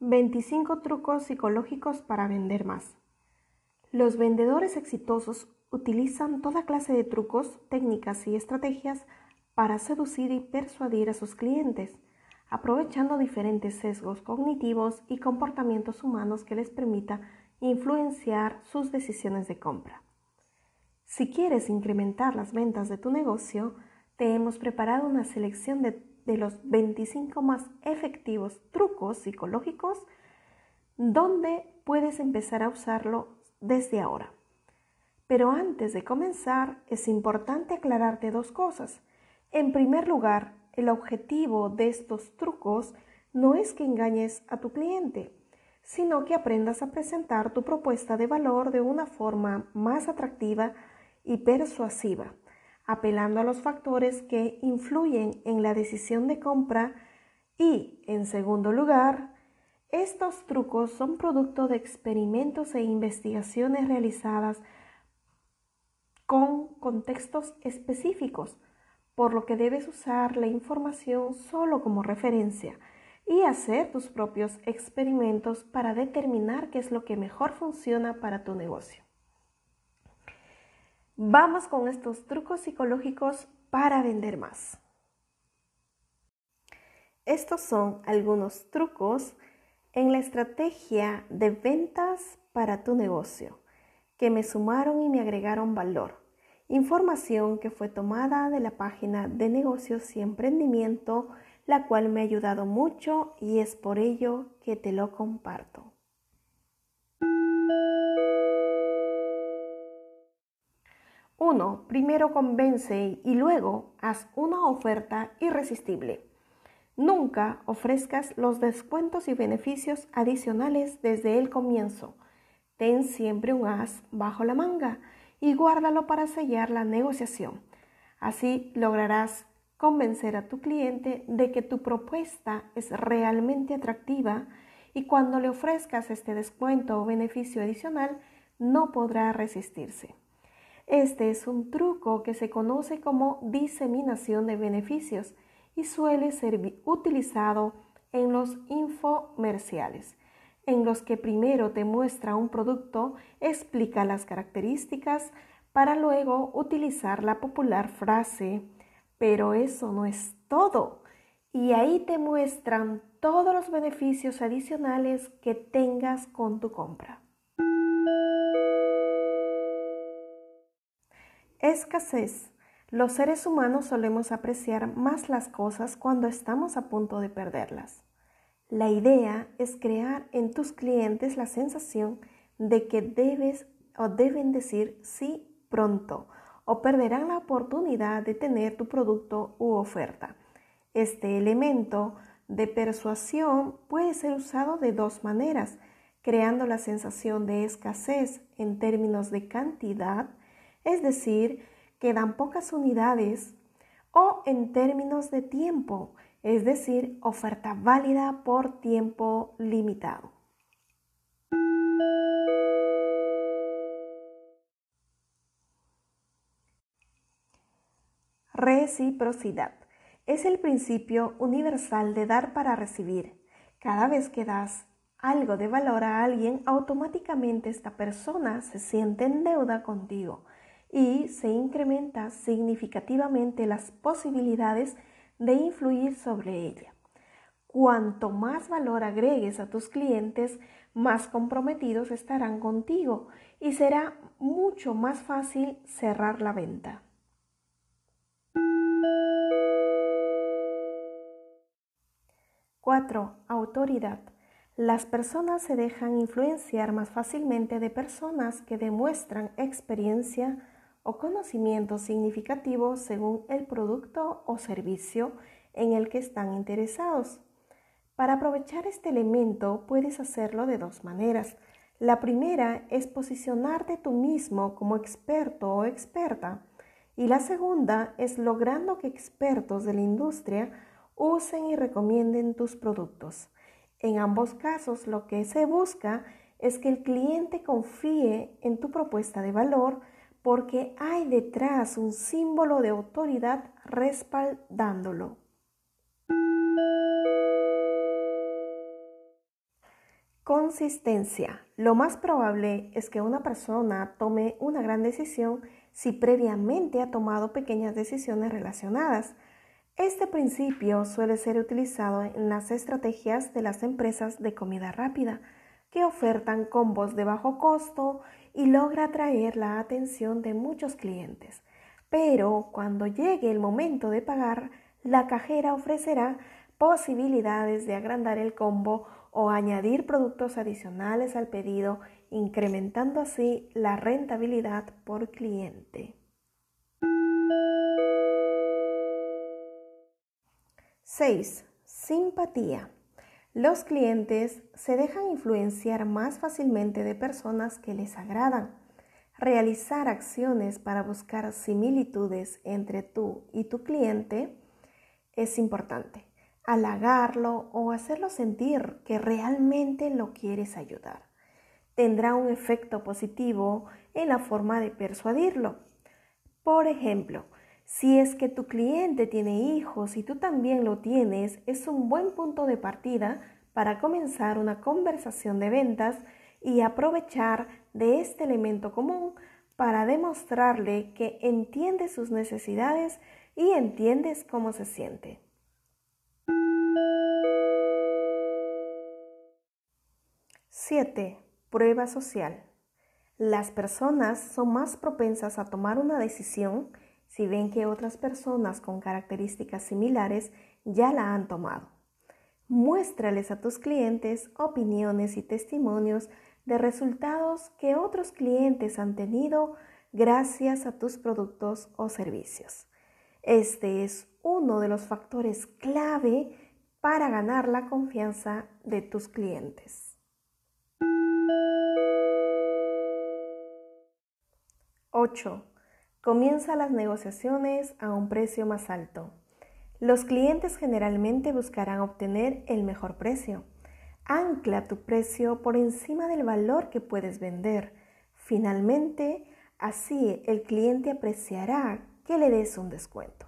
25 trucos psicológicos para vender más. Los vendedores exitosos utilizan toda clase de trucos, técnicas y estrategias para seducir y persuadir a sus clientes, aprovechando diferentes sesgos cognitivos y comportamientos humanos que les permita influenciar sus decisiones de compra. Si quieres incrementar las ventas de tu negocio, te hemos preparado una selección de de los 25 más efectivos trucos psicológicos donde puedes empezar a usarlo desde ahora. Pero antes de comenzar, es importante aclararte dos cosas. En primer lugar, el objetivo de estos trucos no es que engañes a tu cliente, sino que aprendas a presentar tu propuesta de valor de una forma más atractiva y persuasiva apelando a los factores que influyen en la decisión de compra y, en segundo lugar, estos trucos son producto de experimentos e investigaciones realizadas con contextos específicos, por lo que debes usar la información solo como referencia y hacer tus propios experimentos para determinar qué es lo que mejor funciona para tu negocio. Vamos con estos trucos psicológicos para vender más. Estos son algunos trucos en la estrategia de ventas para tu negocio que me sumaron y me agregaron valor. Información que fue tomada de la página de negocios y emprendimiento, la cual me ha ayudado mucho y es por ello que te lo comparto. 1. Primero convence y luego haz una oferta irresistible. Nunca ofrezcas los descuentos y beneficios adicionales desde el comienzo. Ten siempre un as bajo la manga y guárdalo para sellar la negociación. Así lograrás convencer a tu cliente de que tu propuesta es realmente atractiva y cuando le ofrezcas este descuento o beneficio adicional no podrá resistirse. Este es un truco que se conoce como diseminación de beneficios y suele ser utilizado en los infomerciales, en los que primero te muestra un producto, explica las características, para luego utilizar la popular frase, pero eso no es todo. Y ahí te muestran todos los beneficios adicionales que tengas con tu compra. Escasez. Los seres humanos solemos apreciar más las cosas cuando estamos a punto de perderlas. La idea es crear en tus clientes la sensación de que debes o deben decir sí pronto o perderán la oportunidad de tener tu producto u oferta. Este elemento de persuasión puede ser usado de dos maneras, creando la sensación de escasez en términos de cantidad es decir, quedan pocas unidades, o en términos de tiempo, es decir, oferta válida por tiempo limitado. Reciprocidad. Es el principio universal de dar para recibir. Cada vez que das algo de valor a alguien, automáticamente esta persona se siente en deuda contigo y se incrementa significativamente las posibilidades de influir sobre ella. Cuanto más valor agregues a tus clientes, más comprometidos estarán contigo y será mucho más fácil cerrar la venta. 4. Autoridad. Las personas se dejan influenciar más fácilmente de personas que demuestran experiencia, o conocimiento significativo según el producto o servicio en el que están interesados. Para aprovechar este elemento puedes hacerlo de dos maneras. La primera es posicionarte tú mismo como experto o experta y la segunda es logrando que expertos de la industria usen y recomienden tus productos. En ambos casos lo que se busca es que el cliente confíe en tu propuesta de valor, porque hay detrás un símbolo de autoridad respaldándolo. Consistencia. Lo más probable es que una persona tome una gran decisión si previamente ha tomado pequeñas decisiones relacionadas. Este principio suele ser utilizado en las estrategias de las empresas de comida rápida, que ofertan combos de bajo costo y logra atraer la atención de muchos clientes. Pero cuando llegue el momento de pagar, la cajera ofrecerá posibilidades de agrandar el combo o añadir productos adicionales al pedido, incrementando así la rentabilidad por cliente. 6. Simpatía. Los clientes se dejan influenciar más fácilmente de personas que les agradan. Realizar acciones para buscar similitudes entre tú y tu cliente es importante halagarlo o hacerlo sentir que realmente lo quieres ayudar. Tendrá un efecto positivo en la forma de persuadirlo. Por ejemplo, si es que tu cliente tiene hijos y tú también lo tienes, es un buen punto de partida para comenzar una conversación de ventas y aprovechar de este elemento común para demostrarle que entiendes sus necesidades y entiendes cómo se siente. 7. Prueba social. Las personas son más propensas a tomar una decisión si ven que otras personas con características similares ya la han tomado. Muéstrales a tus clientes opiniones y testimonios de resultados que otros clientes han tenido gracias a tus productos o servicios. Este es uno de los factores clave para ganar la confianza de tus clientes. 8. Comienza las negociaciones a un precio más alto. Los clientes generalmente buscarán obtener el mejor precio. Ancla tu precio por encima del valor que puedes vender. Finalmente, así el cliente apreciará que le des un descuento.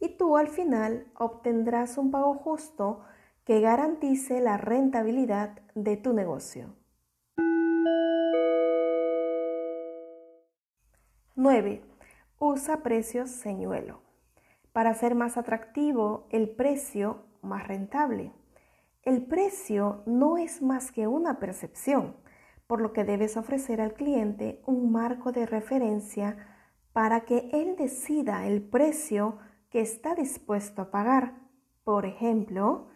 Y tú al final obtendrás un pago justo que garantice la rentabilidad de tu negocio. 9. Usa precios señuelo. Para ser más atractivo, el precio más rentable. El precio no es más que una percepción, por lo que debes ofrecer al cliente un marco de referencia para que él decida el precio que está dispuesto a pagar. Por ejemplo,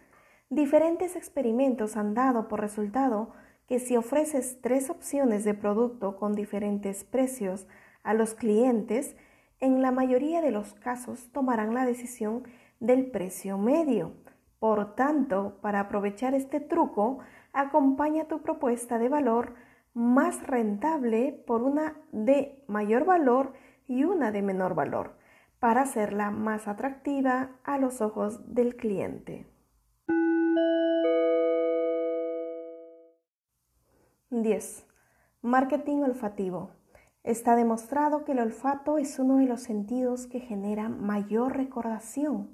diferentes experimentos han dado por resultado que si ofreces tres opciones de producto con diferentes precios a los clientes, en la mayoría de los casos tomarán la decisión del precio medio. Por tanto, para aprovechar este truco, acompaña tu propuesta de valor más rentable por una de mayor valor y una de menor valor, para hacerla más atractiva a los ojos del cliente. 10. Marketing olfativo. Está demostrado que el olfato es uno de los sentidos que genera mayor recordación.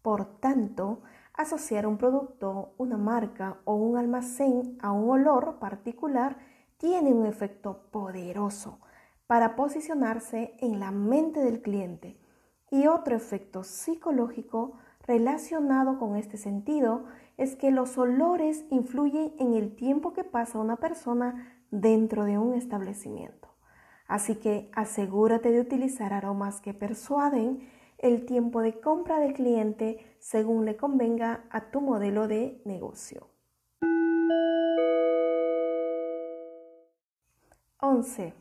Por tanto, asociar un producto, una marca o un almacén a un olor particular tiene un efecto poderoso para posicionarse en la mente del cliente. Y otro efecto psicológico relacionado con este sentido es que los olores influyen en el tiempo que pasa una persona dentro de un establecimiento. Así que asegúrate de utilizar aromas que persuaden el tiempo de compra del cliente según le convenga a tu modelo de negocio. 11.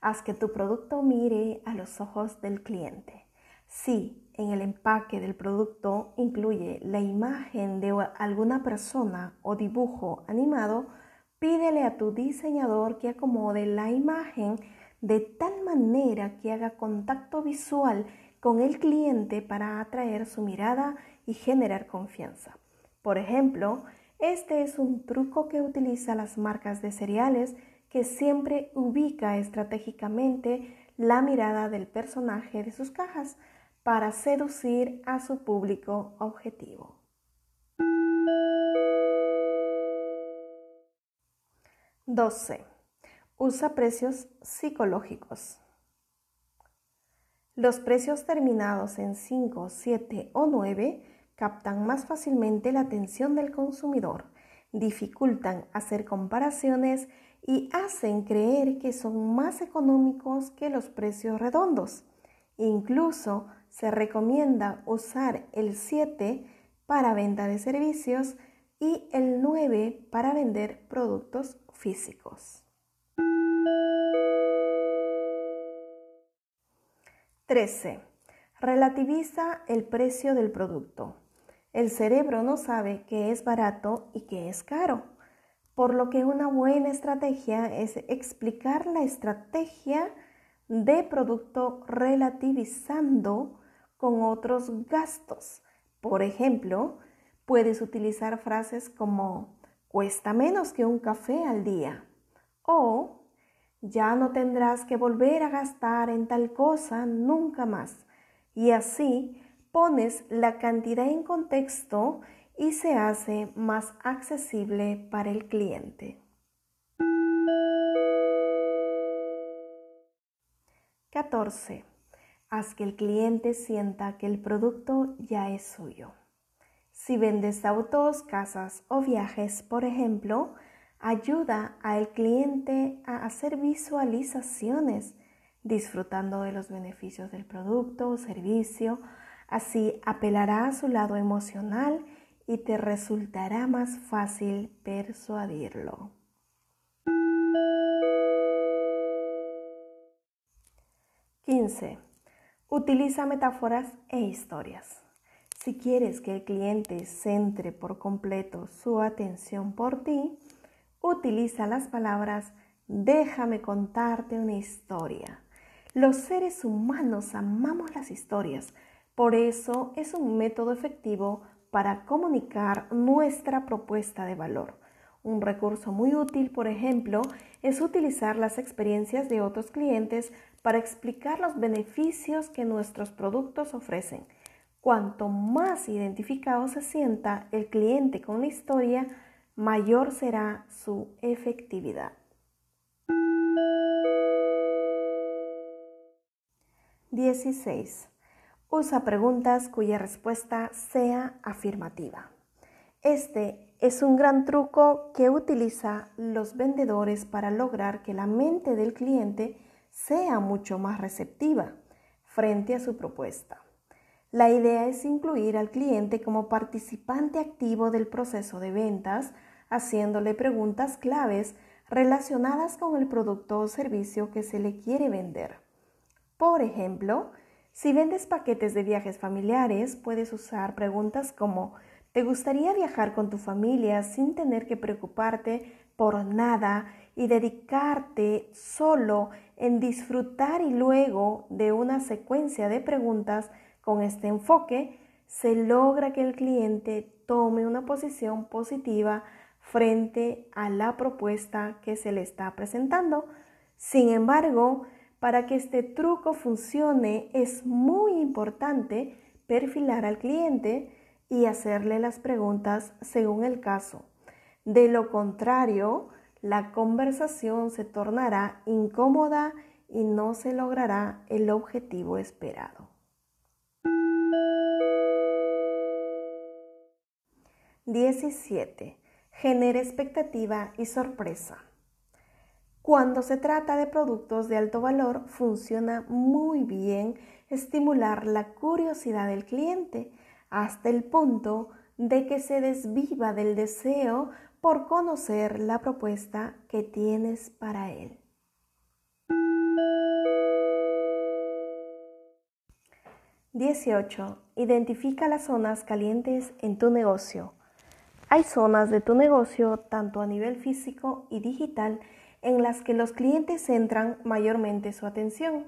Haz que tu producto mire a los ojos del cliente. Si en el empaque del producto incluye la imagen de alguna persona o dibujo animado, pídele a tu diseñador que acomode la imagen de tal manera que haga contacto visual con el cliente para atraer su mirada y generar confianza. Por ejemplo, este es un truco que utiliza las marcas de cereales que siempre ubica estratégicamente la mirada del personaje de sus cajas para seducir a su público objetivo. 12. Usa precios psicológicos. Los precios terminados en 5, 7 o 9 captan más fácilmente la atención del consumidor, dificultan hacer comparaciones y hacen creer que son más económicos que los precios redondos. Incluso se recomienda usar el 7 para venta de servicios y el 9 para vender productos físicos. 13. Relativiza el precio del producto. El cerebro no sabe qué es barato y qué es caro, por lo que una buena estrategia es explicar la estrategia de producto relativizando con otros gastos. Por ejemplo, puedes utilizar frases como cuesta menos que un café al día o ya no tendrás que volver a gastar en tal cosa nunca más. Y así pones la cantidad en contexto y se hace más accesible para el cliente. 14. Haz que el cliente sienta que el producto ya es suyo. Si vendes autos, casas o viajes, por ejemplo, ayuda al cliente a hacer visualizaciones, disfrutando de los beneficios del producto o servicio. Así apelará a su lado emocional y te resultará más fácil persuadirlo. (15) Utiliza metáforas e historias. Si quieres que el cliente centre por completo su atención por ti, utiliza las palabras déjame contarte una historia. Los seres humanos amamos las historias, por eso es un método efectivo para comunicar nuestra propuesta de valor. Un recurso muy útil, por ejemplo, es utilizar las experiencias de otros clientes para explicar los beneficios que nuestros productos ofrecen. Cuanto más identificado se sienta el cliente con la historia, mayor será su efectividad. 16. Usa preguntas cuya respuesta sea afirmativa. Este es un gran truco que utiliza los vendedores para lograr que la mente del cliente sea mucho más receptiva frente a su propuesta. La idea es incluir al cliente como participante activo del proceso de ventas, haciéndole preguntas claves relacionadas con el producto o servicio que se le quiere vender. Por ejemplo, si vendes paquetes de viajes familiares, puedes usar preguntas como ¿te gustaría viajar con tu familia sin tener que preocuparte por nada y dedicarte solo en disfrutar y luego de una secuencia de preguntas con este enfoque, se logra que el cliente tome una posición positiva frente a la propuesta que se le está presentando. Sin embargo, para que este truco funcione es muy importante perfilar al cliente y hacerle las preguntas según el caso. De lo contrario, la conversación se tornará incómoda y no se logrará el objetivo esperado. 17. Genera expectativa y sorpresa. Cuando se trata de productos de alto valor, funciona muy bien estimular la curiosidad del cliente hasta el punto de que se desviva del deseo por conocer la propuesta que tienes para él. 18. Identifica las zonas calientes en tu negocio. Hay zonas de tu negocio, tanto a nivel físico y digital, en las que los clientes centran mayormente su atención,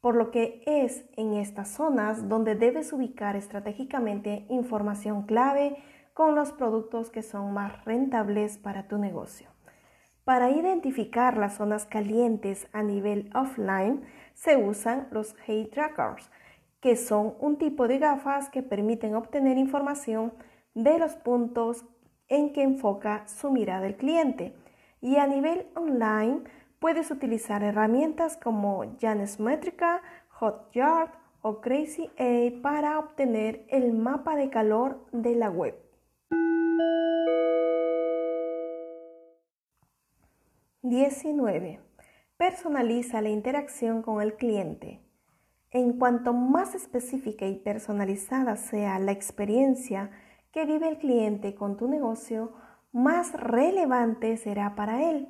por lo que es en estas zonas donde debes ubicar estratégicamente información clave con los productos que son más rentables para tu negocio. Para identificar las zonas calientes a nivel offline, se usan los Hey Trackers, que son un tipo de gafas que permiten obtener información de los puntos en que enfoca su mirada el cliente. Y a nivel online, puedes utilizar herramientas como Janus Metrica, Hotjar o Crazy A para obtener el mapa de calor de la web. 19. Personaliza la interacción con el cliente. En cuanto más específica y personalizada sea la experiencia que vive el cliente con tu negocio, más relevante será para él.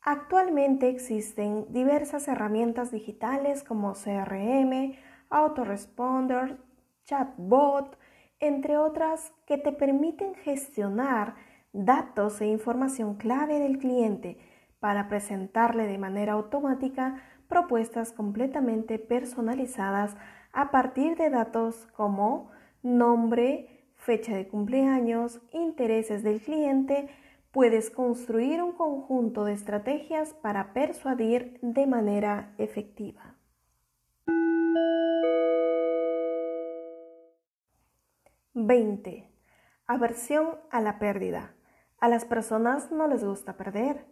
Actualmente existen diversas herramientas digitales como CRM, autoresponder, chatbot, entre otras que te permiten gestionar datos e información clave del cliente para presentarle de manera automática propuestas completamente personalizadas a partir de datos como nombre, fecha de cumpleaños, intereses del cliente, puedes construir un conjunto de estrategias para persuadir de manera efectiva. (20) Aversión a la pérdida. A las personas no les gusta perder.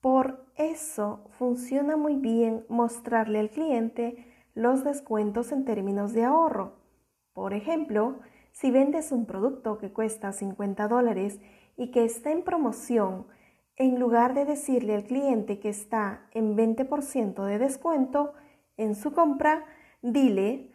Por eso funciona muy bien mostrarle al cliente los descuentos en términos de ahorro. Por ejemplo, si vendes un producto que cuesta 50 dólares y que está en promoción, en lugar de decirle al cliente que está en 20% de descuento en su compra, dile,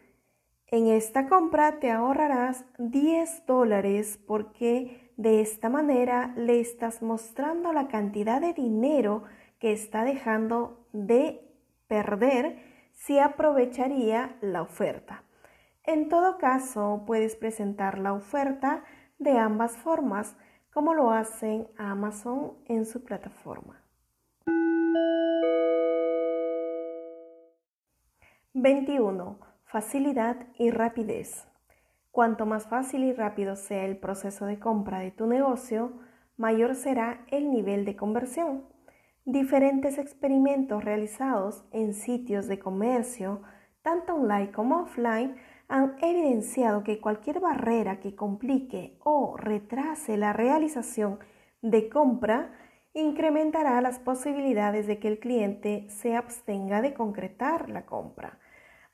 en esta compra te ahorrarás 10 dólares porque de esta manera le estás mostrando la cantidad de dinero que está dejando de perder si aprovecharía la oferta. En todo caso, puedes presentar la oferta de ambas formas, como lo hacen Amazon en su plataforma. 21. Facilidad y rapidez. Cuanto más fácil y rápido sea el proceso de compra de tu negocio, mayor será el nivel de conversión. Diferentes experimentos realizados en sitios de comercio, tanto online como offline, han evidenciado que cualquier barrera que complique o retrase la realización de compra incrementará las posibilidades de que el cliente se abstenga de concretar la compra.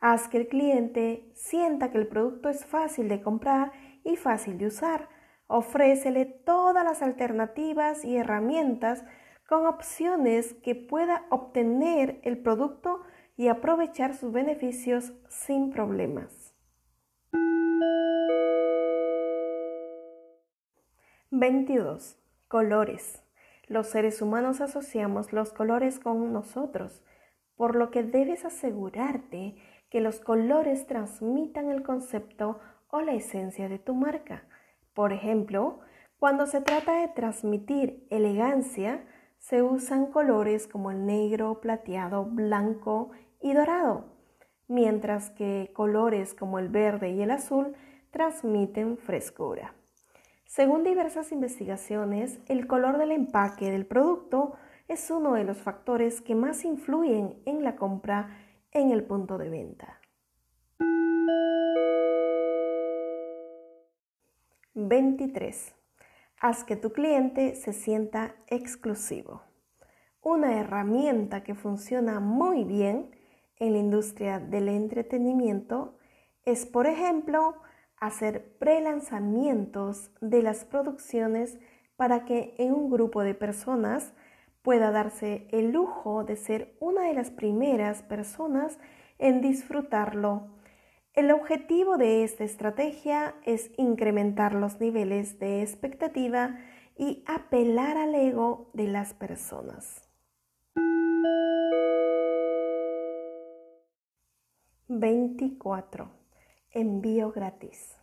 Haz que el cliente sienta que el producto es fácil de comprar y fácil de usar. Ofrécele todas las alternativas y herramientas con opciones que pueda obtener el producto y aprovechar sus beneficios sin problemas. 22. Colores. Los seres humanos asociamos los colores con nosotros, por lo que debes asegurarte que los colores transmitan el concepto o la esencia de tu marca. Por ejemplo, cuando se trata de transmitir elegancia, se usan colores como el negro, plateado, blanco y dorado, mientras que colores como el verde y el azul transmiten frescura. Según diversas investigaciones, el color del empaque del producto es uno de los factores que más influyen en la compra en el punto de venta. 23. Haz que tu cliente se sienta exclusivo. Una herramienta que funciona muy bien en la industria del entretenimiento es, por ejemplo, hacer prelanzamientos de las producciones para que en un grupo de personas pueda darse el lujo de ser una de las primeras personas en disfrutarlo. El objetivo de esta estrategia es incrementar los niveles de expectativa y apelar al ego de las personas. 24. Envío gratis.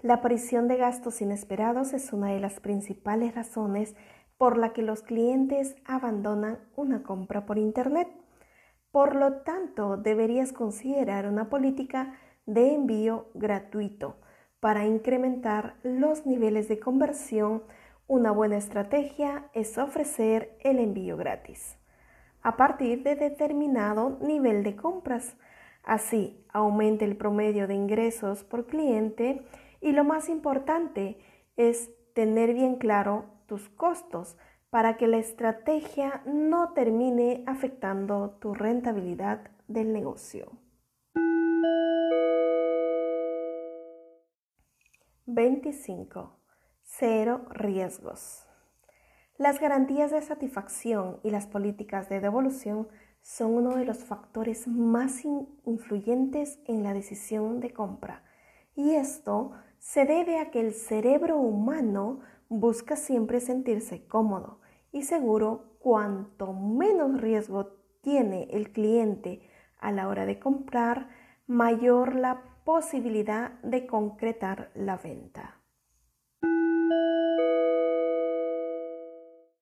La aparición de gastos inesperados es una de las principales razones por la que los clientes abandonan una compra por Internet. Por lo tanto, deberías considerar una política de envío gratuito para incrementar los niveles de conversión. Una buena estrategia es ofrecer el envío gratis a partir de determinado nivel de compras Así, aumenta el promedio de ingresos por cliente y lo más importante es tener bien claro tus costos para que la estrategia no termine afectando tu rentabilidad del negocio. 25. Cero riesgos. Las garantías de satisfacción y las políticas de devolución son uno de los factores más influyentes en la decisión de compra. Y esto se debe a que el cerebro humano busca siempre sentirse cómodo y seguro cuanto menos riesgo tiene el cliente a la hora de comprar, mayor la posibilidad de concretar la venta.